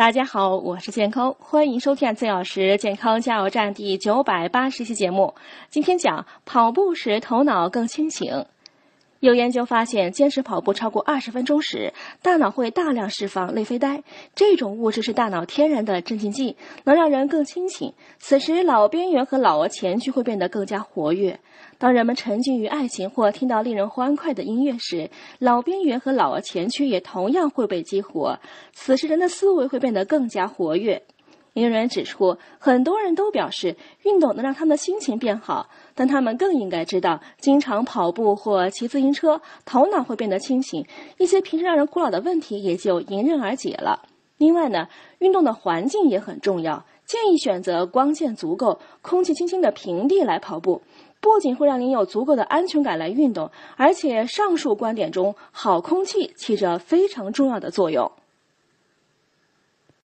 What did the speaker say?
大家好，我是健康，欢迎收听四小时健康加油站第九百八十期节目。今天讲跑步时头脑更清醒。有研究发现，坚持跑步超过二十分钟时，大脑会大量释放内啡呆，这种物质是大脑天然的镇静剂，能让人更清醒。此时，脑边缘和脑额前区会变得更加活跃。当人们沉浸于爱情或听到令人欢快的音乐时，脑边缘和脑额前区也同样会被激活，此时人的思维会变得更加活跃。研究人员指出，很多人都表示运动能让他们的心情变好，但他们更应该知道，经常跑步或骑自行车，头脑会变得清醒，一些平时让人苦恼的问题也就迎刃而解了。另外呢，运动的环境也很重要，建议选择光线足够、空气清新的平地来跑步，不仅会让您有足够的安全感来运动，而且上述观点中，好空气起着非常重要的作用。